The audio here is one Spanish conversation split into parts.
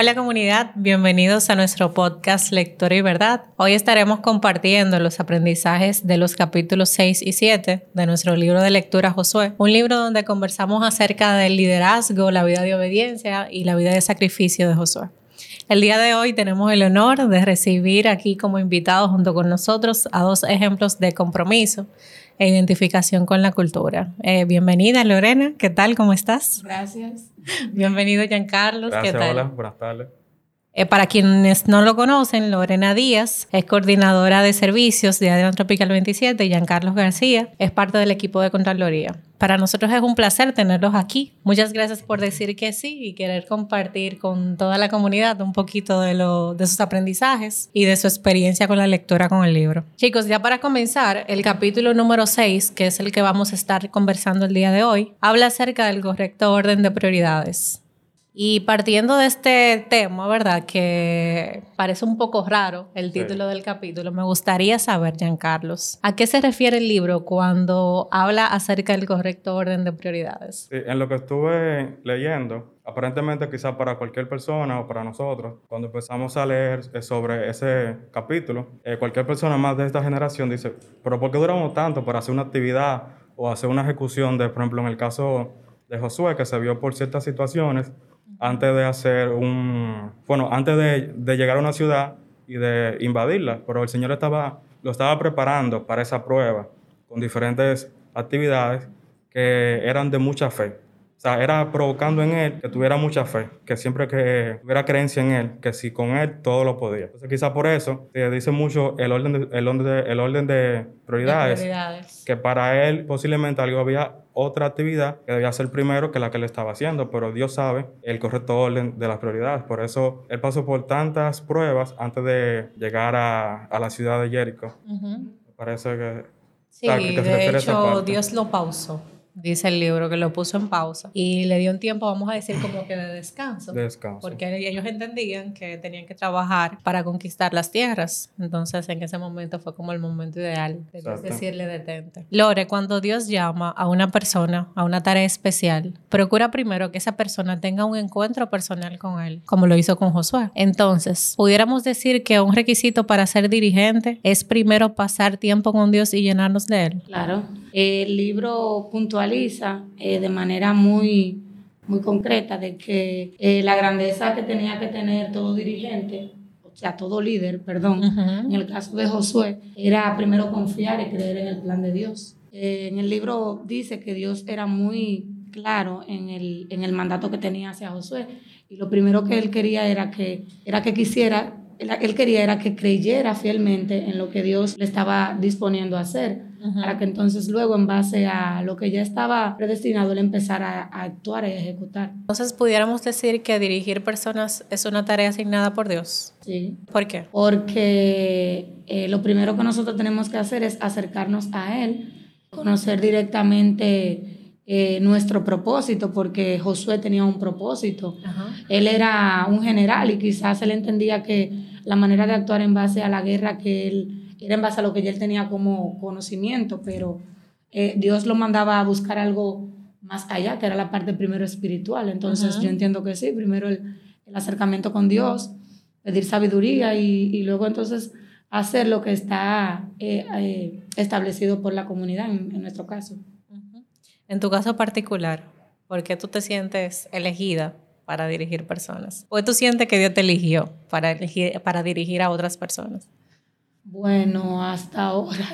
Hola comunidad, bienvenidos a nuestro podcast Lectura y Verdad. Hoy estaremos compartiendo los aprendizajes de los capítulos 6 y 7 de nuestro libro de lectura Josué, un libro donde conversamos acerca del liderazgo, la vida de obediencia y la vida de sacrificio de Josué. El día de hoy tenemos el honor de recibir aquí como invitados junto con nosotros a dos ejemplos de compromiso e identificación con la cultura. Eh, bienvenida Lorena, ¿qué tal? ¿Cómo estás? Gracias. Bienvenido Giancarlo. Gracias, ¿qué tal? hola, buenas tardes. Eh, para quienes no lo conocen, Lorena Díaz es coordinadora de servicios de Adrián Tropical 27 y Giancarlos García es parte del equipo de Contraloría. Para nosotros es un placer tenerlos aquí. Muchas gracias por decir que sí y querer compartir con toda la comunidad un poquito de, lo, de sus aprendizajes y de su experiencia con la lectura con el libro. Chicos, ya para comenzar, el capítulo número 6, que es el que vamos a estar conversando el día de hoy, habla acerca del correcto orden de prioridades. Y partiendo de este tema, ¿verdad? Que parece un poco raro el título del capítulo, me gustaría saber, Giancarlos, ¿a qué se refiere el libro cuando habla acerca del correcto orden de prioridades? en lo que estuve leyendo, aparentemente quizá para cualquier persona o para nosotros, cuando empezamos a leer eh, sobre ese capítulo, eh, cualquier persona más de esta generación dice, pero ¿por qué duramos tanto para hacer una actividad o hacer una ejecución de, por ejemplo, en el caso de Josué, que se vio por ciertas situaciones, antes de hacer un, bueno, antes de, de, llegar a una ciudad y de invadirla, pero el Señor estaba, lo estaba preparando para esa prueba con diferentes actividades que eran de mucha fe. O sea, era provocando en él que tuviera mucha fe, que siempre que tuviera creencia en él, que si con él todo lo podía. Entonces, quizá por eso te dice mucho el orden de, el orden de, el orden de prioridades, prioridades, que para él posiblemente algo había otra actividad que debía ser primero que la que él estaba haciendo, pero Dios sabe el correcto orden de las prioridades. Por eso él pasó por tantas pruebas antes de llegar a, a la ciudad de Jericho. Me parece que... Sí, de hecho Dios lo pausó dice el libro, que lo puso en pausa y le dio un tiempo, vamos a decir, como que de descanso. descanso. Porque ellos entendían que tenían que trabajar para conquistar las tierras. Entonces, en ese momento fue como el momento ideal de decirle detente. Lore, cuando Dios llama a una persona a una tarea especial, procura primero que esa persona tenga un encuentro personal con él, como lo hizo con Josué. Entonces, pudiéramos decir que un requisito para ser dirigente es primero pasar tiempo con Dios y llenarnos de él. Claro. El libro puntualiza eh, de manera muy, muy concreta de que eh, la grandeza que tenía que tener todo dirigente, o sea, todo líder, perdón, en el caso de Josué, era primero confiar y creer en el plan de Dios. Eh, en el libro dice que Dios era muy claro en el, en el mandato que tenía hacia Josué y lo primero que él quería era que, era que quisiera, él quería era que creyera fielmente en lo que Dios le estaba disponiendo a hacer para que entonces luego en base a lo que ya estaba predestinado él empezara a, actuar y a ejecutar. Entonces pudiéramos decir que dirigir personas es una tarea asignada por Dios. Sí. ¿Por qué? Porque eh, lo primero que nosotros tenemos que hacer es acercarnos a Él, conocer directamente eh, nuestro propósito, porque Josué tenía un propósito. Él era un general y quizás él entendía que la manera de actuar en base a la guerra que él era en base a lo que él tenía como conocimiento, pero eh, Dios lo mandaba a buscar algo más allá, que era la parte primero espiritual. Entonces yo entiendo que sí, primero el, acercamiento con Dios, pedir sabiduría y, luego entonces hacer lo que está eh, eh, establecido por la comunidad en, nuestro caso. En tu caso particular, ¿por qué tú te sientes elegida para dirigir personas? ¿O tú sientes que Dios te eligió para, elegir, para dirigir a otras personas? Bueno, hasta ahora.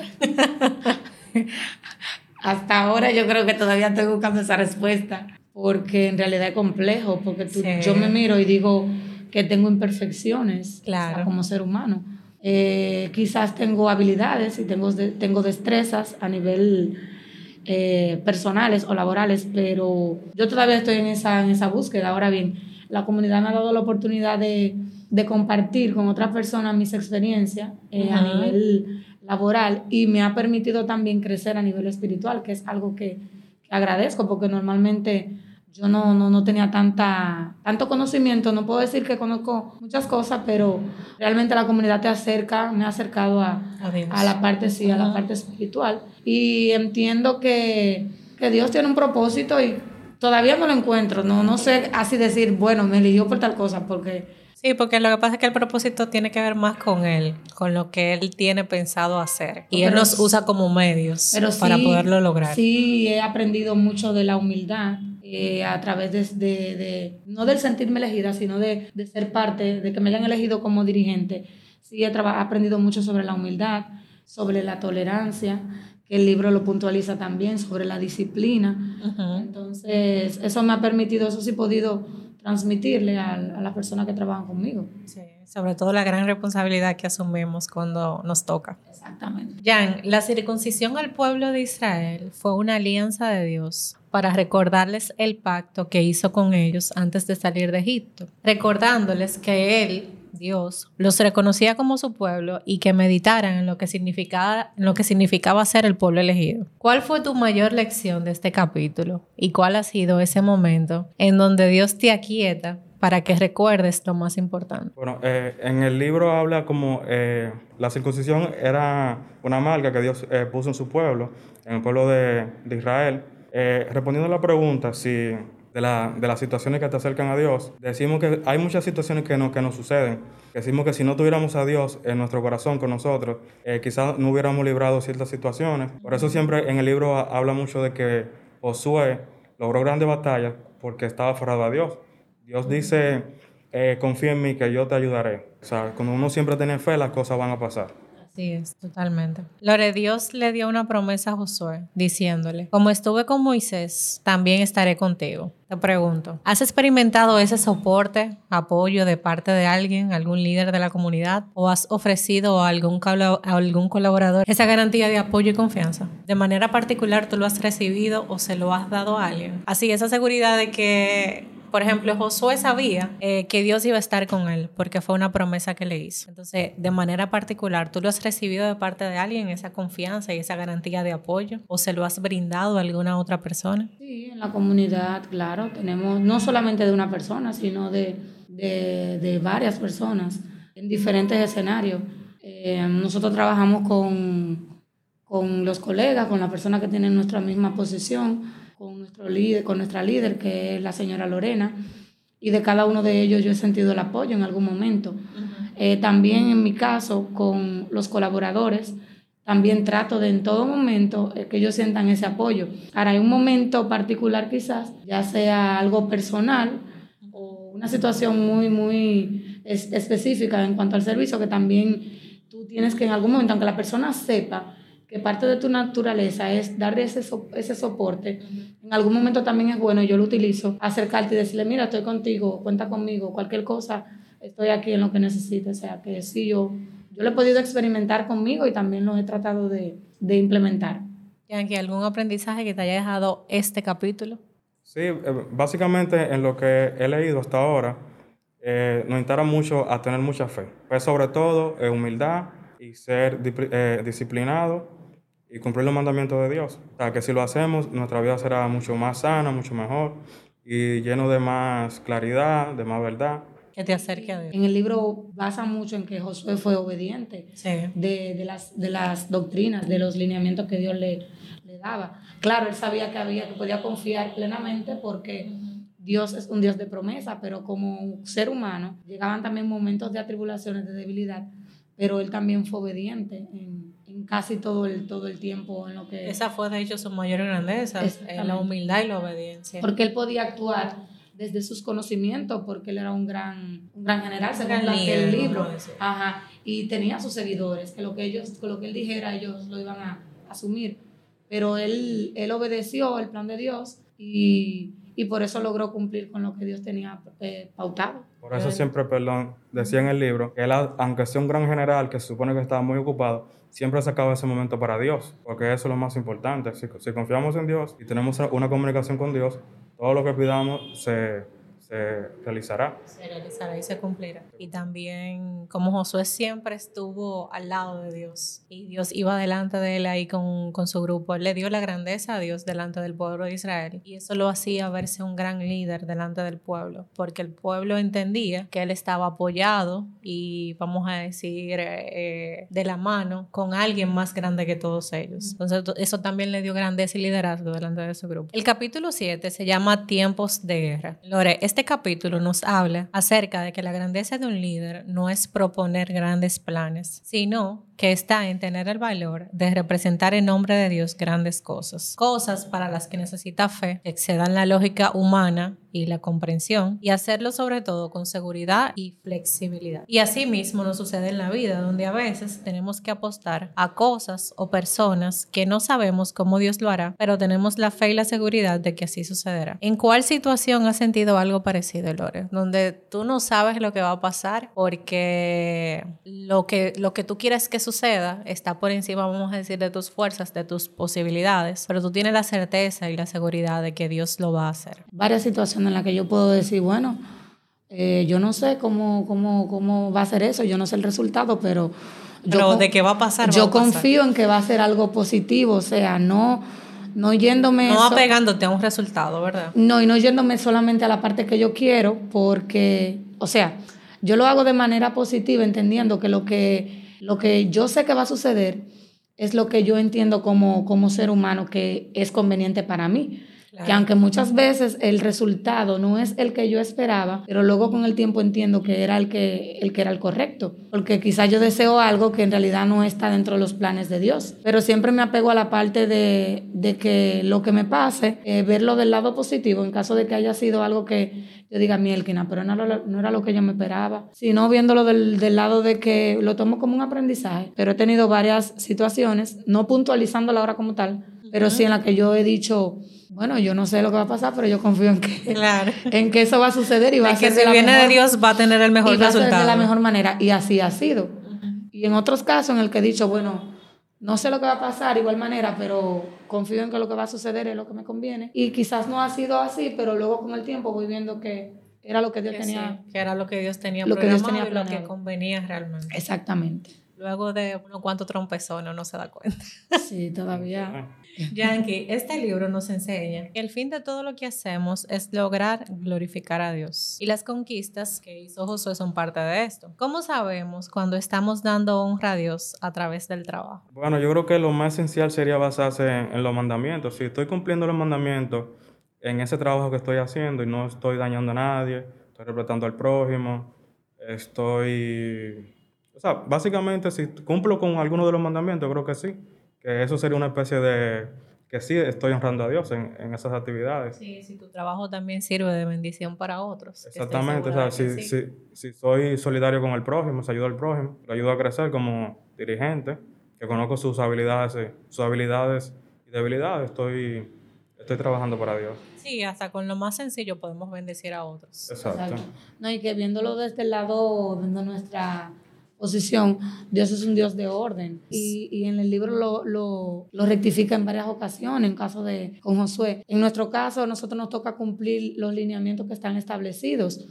hasta ahora yo creo que todavía estoy buscando esa respuesta, porque en realidad es complejo, porque yo me miro y digo que tengo imperfecciones como ser humano. Eh, quizás tengo habilidades y tengo, tengo destrezas a nivel eh, personales o laborales, pero yo todavía estoy en esa, en esa búsqueda. Ahora bien, la comunidad me ha dado la oportunidad de de compartir con otras personas mis experiencias eh, a nivel laboral y me ha permitido también crecer a nivel espiritual, que es algo que, agradezco porque normalmente yo no, no, no, tenía tanta, tanto conocimiento, no puedo decir que conozco muchas cosas, pero realmente la comunidad te acerca, me ha acercado a, a, la parte, sí, a la parte espiritual. Y entiendo que, que Dios tiene un propósito y Todavía no lo encuentro, no, no sé así decir, bueno, me eligió por tal cosa, porque Sí, porque lo que pasa es que el propósito tiene que ver más con él, con lo que él tiene pensado hacer. Y él nos usa como medios para poderlo lograr. Sí, he aprendido mucho de la humildad. Eh, a través de, no del sentirme elegida, sino de, ser parte, de que me hayan elegido como dirigente. Sí, he aprendido mucho sobre la humildad, sobre la tolerancia, que el libro lo puntualiza también, sobre la disciplina. Entonces, eso me ha permitido, eso sí he podido transmitirle a, a las personas que trabajan conmigo. Sí, sobre todo la gran responsabilidad que asumimos cuando nos toca. Exactamente. Jan, la circuncisión al pueblo de Israel fue una alianza de Dios para recordarles el pacto que hizo con ellos antes de salir de Egipto, recordándoles que Él Dios, los reconocía como su pueblo y que meditaran en lo que significaba, en lo que significaba ser el pueblo elegido. ¿Cuál fue tu mayor lección de este capítulo y cuál ha sido ese momento en donde Dios te aquieta para que recuerdes lo más importante? Bueno, eh, en el libro habla como eh, la circuncisión era una marca que Dios eh, puso en su pueblo, en el pueblo de, de Israel. respondiendo a la pregunta si de, la, de, las situaciones que te acercan a Dios, decimos que hay muchas situaciones que, no, que nos suceden. Decimos que si no tuviéramos a Dios en nuestro corazón con nosotros, eh, quizás no hubiéramos librado ciertas situaciones. Por eso siempre en el libro habla mucho de que Josué logró grandes batallas porque estaba aferrado a Dios. Dios dice, eh, confía en mí que yo te ayudaré. O sea, cuando uno siempre tiene fe, las cosas van a pasar. Sí, es, totalmente. Lore, Dios le dio una promesa a Josué diciéndole, como estuve con Moisés, también estaré contigo. Te pregunto, ¿has experimentado ese soporte, apoyo de parte de alguien, algún líder de la comunidad? ¿O has ofrecido a algún, a algún colaborador esa garantía de apoyo y confianza? ¿De manera particular tú lo has recibido o se lo has dado a alguien? Así, esa seguridad de que por ejemplo, Josué sabía eh, que Dios iba a estar con él porque fue una promesa que le hizo. Entonces, de manera particular, ¿tú lo has recibido de parte de alguien, esa confianza y esa garantía de apoyo? ¿O se lo has brindado a alguna otra persona? Sí, en la comunidad, claro, tenemos no solamente de una persona, sino de, de, varias personas en diferentes escenarios. Eh, nosotros trabajamos con, con los colegas, con las personas que tienen nuestra misma posición con, nuestro líder, con nuestra líder, que es la señora Lorena, y de cada uno de ellos yo he sentido el apoyo en algún momento. Eh, también en mi caso, con los colaboradores, también trato de en todo momento eh, que ellos sientan ese apoyo. Ahora, hay un momento particular quizás, ya sea algo personal o una situación muy, muy específica en cuanto al servicio, que también tú tienes que en algún momento, aunque la persona sepa, que parte de tu naturaleza es darle ese, ese soporte, en algún momento también es bueno, yo lo utilizo, acercarte y decirle, mira, estoy contigo, cuenta conmigo, cualquier cosa, estoy aquí en lo que necesites. O sea, que sí, yo, yo lo he podido experimentar conmigo y también lo he tratado de, de implementar. Yankee, ¿algún aprendizaje que te haya dejado este capítulo? Sí, eh, básicamente en lo que he leído hasta ahora, eh, nos instara mucho a tener mucha fe. Pues sobre todo eh, humildad y ser eh, disciplinado y cumplir los mandamientos de Dios. O sea, que si lo hacemos, nuestra vida será mucho más sana, mucho mejor y lleno de más claridad, de más verdad. Que te acerque a Dios. En el libro basa mucho en que Josué fue obediente de, de, las, de las doctrinas, de los lineamientos que Dios le, le daba. Claro, él sabía que, había, que podía confiar plenamente porque Dios es un Dios de promesa, pero como ser humano llegaban también momentos de atribulaciones, de debilidad, pero él también fue obediente en, en, casi todo el, todo el tiempo en lo que... Esa fue de hecho su mayor grandeza, la humildad y la obediencia. Porque él podía actuar desde sus conocimientos, porque él era un gran, un gran general, según el libro. Ajá, y tenía sus seguidores, que lo que, ellos, lo que él dijera, ellos lo iban a asumir. Pero él, él obedeció el plan de Dios y y por eso logró cumplir con lo que Dios tenía eh, pautado. Por eso siempre, perdón, decía en el libro, que él, aunque sea un gran general que se supone que estaba muy ocupado, siempre sacaba ese momento para Dios, porque eso es lo más importante. Si, si confiamos en Dios y tenemos una comunicación con Dios, todo lo que pidamos se, se realizará. Se realizará y se cumplirá. Y también como Josué siempre estuvo al lado de Dios y Dios iba delante de él ahí con, con su grupo, él le dio la grandeza a Dios delante del pueblo de Israel y eso lo hacía verse un gran líder delante del pueblo, porque el pueblo entendía que él estaba apoyado y vamos a decir eh, de la mano con alguien más grande que todos ellos. Entonces eso también le dio grandeza y liderazgo delante de su grupo. El capítulo 7 se llama Tiempos de Guerra. Lore, este capítulo nos habla acerca de que la grandeza de un líder no es proponer grandes planes, sino que está en tener el valor de representar en nombre de Dios grandes cosas. Cosas para las que necesita fe, que excedan la lógica humana y la comprensión, y hacerlo sobre todo con seguridad y flexibilidad. Y así mismo nos sucede en la vida, donde a veces tenemos que apostar a cosas o personas que no sabemos cómo Dios lo hará, pero tenemos la fe y la seguridad de que así sucederá. ¿En cuál situación has sentido algo parecido, Lore? Donde tú no sabes lo que va a pasar porque lo que, lo que tú quieres que suceda está por encima, vamos a decir, de tus fuerzas, de tus posibilidades, pero tú tienes la certeza y la seguridad de que Dios lo va a hacer. Varias situaciones en las que yo puedo decir, bueno, eh, yo no sé cómo, cómo, cómo va a ser eso, yo no sé el resultado, pero... Yo, de qué va a pasar. Yo confío en que va a ser algo positivo, o sea, no, no yéndome... No apegándote a un resultado, ¿verdad? No, y no yéndome solamente a la parte que yo quiero, porque, o sea, yo lo hago de manera positiva, entendiendo que lo que lo que yo sé que va a suceder es lo que yo entiendo como, como ser humano que es conveniente para mí. Que aunque muchas veces el resultado no es el que yo esperaba, pero luego con el tiempo entiendo que era el que, el que era el correcto. Porque quizás yo deseo algo que en realidad no está dentro de los planes de Dios. Pero siempre me apego a la parte de, de que lo que me pase, eh, verlo del lado positivo, en caso de que haya sido algo que yo diga, mielquina, pero no no era lo que yo me esperaba. Sino viéndolo del, del lado de que lo tomo como un aprendizaje. Pero he tenido varias situaciones, no puntualizándola ahora como tal, pero sí en la que yo he dicho bueno, yo no sé lo que va a pasar, pero yo confío en que, claro. en que eso va a suceder y va a ser que si viene de Dios va a tener el mejor y va A ser de la mejor manera y así ha sido. Y en otros casos en el que he dicho, bueno, no sé lo que va a pasar igual manera, pero confío en que lo que va a suceder es lo que me conviene. Y quizás no ha sido así, pero luego con el tiempo voy viendo que era lo que Dios tenía. que era lo que Dios tenía lo que Dios tenía lo que convenía realmente. Exactamente. Luego de unos cuantos trompezones no se da cuenta. Sí, todavía. Yankee, este libro nos enseña que el fin de todo lo que hacemos es lograr glorificar a Dios. Y las conquistas que hizo Josué son parte de esto. ¿Cómo sabemos cuando estamos dando honra a Dios a través del trabajo? Bueno, yo creo que lo más esencial sería basarse en, los mandamientos. Si estoy cumpliendo los mandamientos en ese trabajo que estoy haciendo y no estoy dañando a nadie, estoy respetando al prójimo, estoy... O sea, básicamente si cumplo con alguno de los mandamientos, creo que sí que eso sería una especie de que sí estoy honrando a Dios en, en esas actividades. Sí, si tu trabajo también sirve de bendición para otros. Exactamente, o sea, si, si, si, soy solidario con el prójimo, si ayudo al prójimo, lo ayudo a crecer como dirigente, que conozco sus habilidades, sus habilidades y debilidades, estoy, estoy trabajando para Dios. Sí, hasta con lo más sencillo podemos bendecir a otros. Exacto. No, y que viéndolo desde el lado de nuestra posición, Dios es un Dios de orden. Y, y en el libro lo, lo, lo, rectifica en varias ocasiones, en caso de con Josué. En nuestro caso, a nosotros nos toca cumplir los lineamientos que están establecidos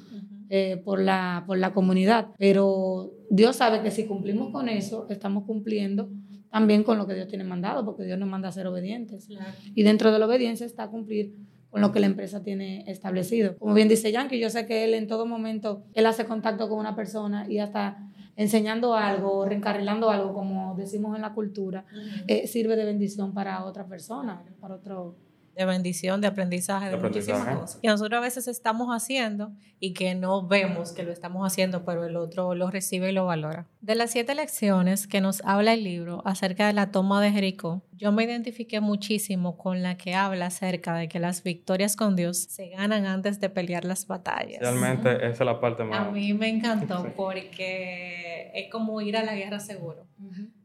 eh, por, la, por la comunidad. Pero Dios sabe que si cumplimos con eso, estamos cumpliendo también con lo que Dios tiene mandado, porque Dios nos manda a ser obedientes. Y dentro de la obediencia está cumplir con lo que la empresa tiene establecido. Como bien dice Yankee, yo sé que él en todo momento, él hace contacto con una persona y hasta enseñando algo, reencarrilando algo, como decimos en la cultura, eh, sirve de bendición para otra persona, para otro, de bendición, de aprendizaje, de, muchísimas cosas. Y nosotros a veces estamos haciendo y que no vemos que lo estamos haciendo, pero el otro lo recibe y lo valora. De las siete lecciones que nos habla el libro acerca de la toma de Jericó, yo me identifiqué muchísimo con la que habla acerca de que las victorias con Dios se ganan antes de pelear las batallas. Realmente esa es la parte más... A mí me encantó porque es como ir a la guerra seguro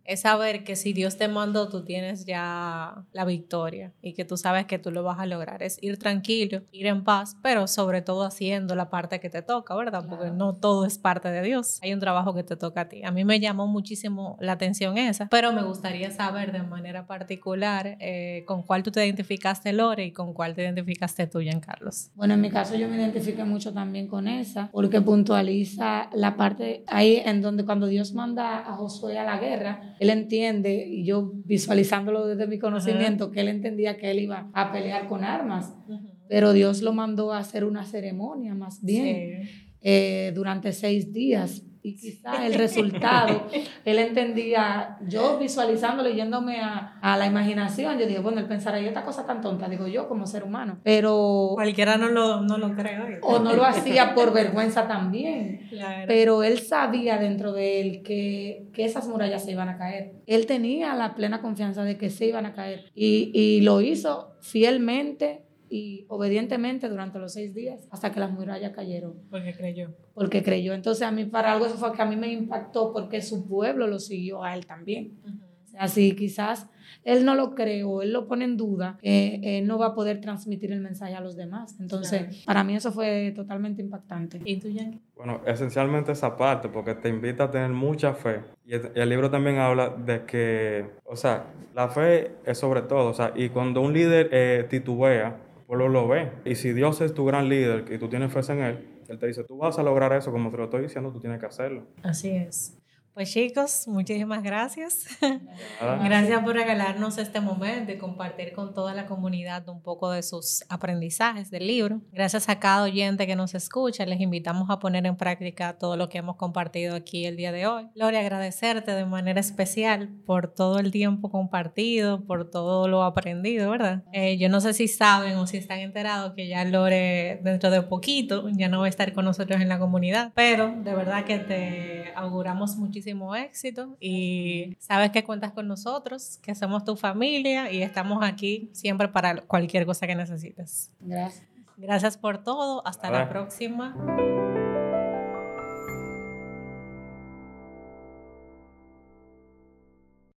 es saber que si Dios te mandó, tú tienes ya la victoria y que tú sabes que tú lo vas a lograr. Es ir tranquilo, ir en paz, pero sobre todo haciendo la parte que te toca, ¿verdad? Porque no todo es parte de Dios. Hay un trabajo que te toca a ti. A mí me llamó muchísimo la atención esa, pero me gustaría saber de manera particular eh, con cuál tú te identificaste, Lore, y con cuál te identificaste tú, Carlos. Bueno, en mi caso yo me identifiqué mucho también con esa, porque puntualiza la parte ahí en donde cuando Dios manda a Josué a la guerra, él entiende, y yo visualizándolo desde mi conocimiento, que él entendía que él iba a pelear con armas, pero Dios lo mandó a hacer una ceremonia más bien. Eh, durante seis días y quizá el resultado, él entendía, yo visualizando, leyéndome a, a, la imaginación, yo dije, bueno, él pensará, ¿y esta cosa tan tonta? Digo yo como ser humano, pero... Cualquiera no lo, no lo cree. O no lo hacía por vergüenza también, pero él sabía dentro de él que, que, esas murallas se iban a caer. Él tenía la plena confianza de que se iban a caer y, y lo hizo fielmente y obedientemente durante los seis días hasta que las murallas cayeron. Porque creyó. Porque creyó. Entonces a mí para algo eso fue que a mí me impactó porque su pueblo lo siguió a él también. Así quizás él no lo cree o él lo pone en duda, eh, él no va a poder transmitir el mensaje a los demás. Entonces, para mí eso fue totalmente impactante. ¿Y tú, Yankee? Bueno, esencialmente esa parte, porque te invita a tener mucha fe. Y el, libro también habla de que, o sea, la fe es sobre todo, o sea, y cuando un líder eh, titubea, pueblo lo ve. Y si Dios es tu gran líder y tú tienes fe en Él, Él te dice, tú vas a lograr eso como te lo estoy diciendo, tú tienes que hacerlo. Así es. Pues chicos, muchísimas gracias. gracias por regalarnos este momento y compartir con toda la comunidad un poco de sus aprendizajes del libro. Gracias a cada oyente que nos escucha, les invitamos a poner en práctica todo lo que hemos compartido aquí el día de hoy. Lore, agradecerte de manera especial por todo el tiempo compartido, por todo lo aprendido, ¿verdad? Eh, yo no sé si saben o si están enterados que ya Lore dentro de poquito ya no va a estar con nosotros en la comunidad, pero de verdad que te auguramos muchísimo éxito y sabes que cuentas con nosotros, que somos tu familia y estamos aquí siempre para cualquier cosa que necesites. Gracias. Gracias por todo. Hasta la próxima.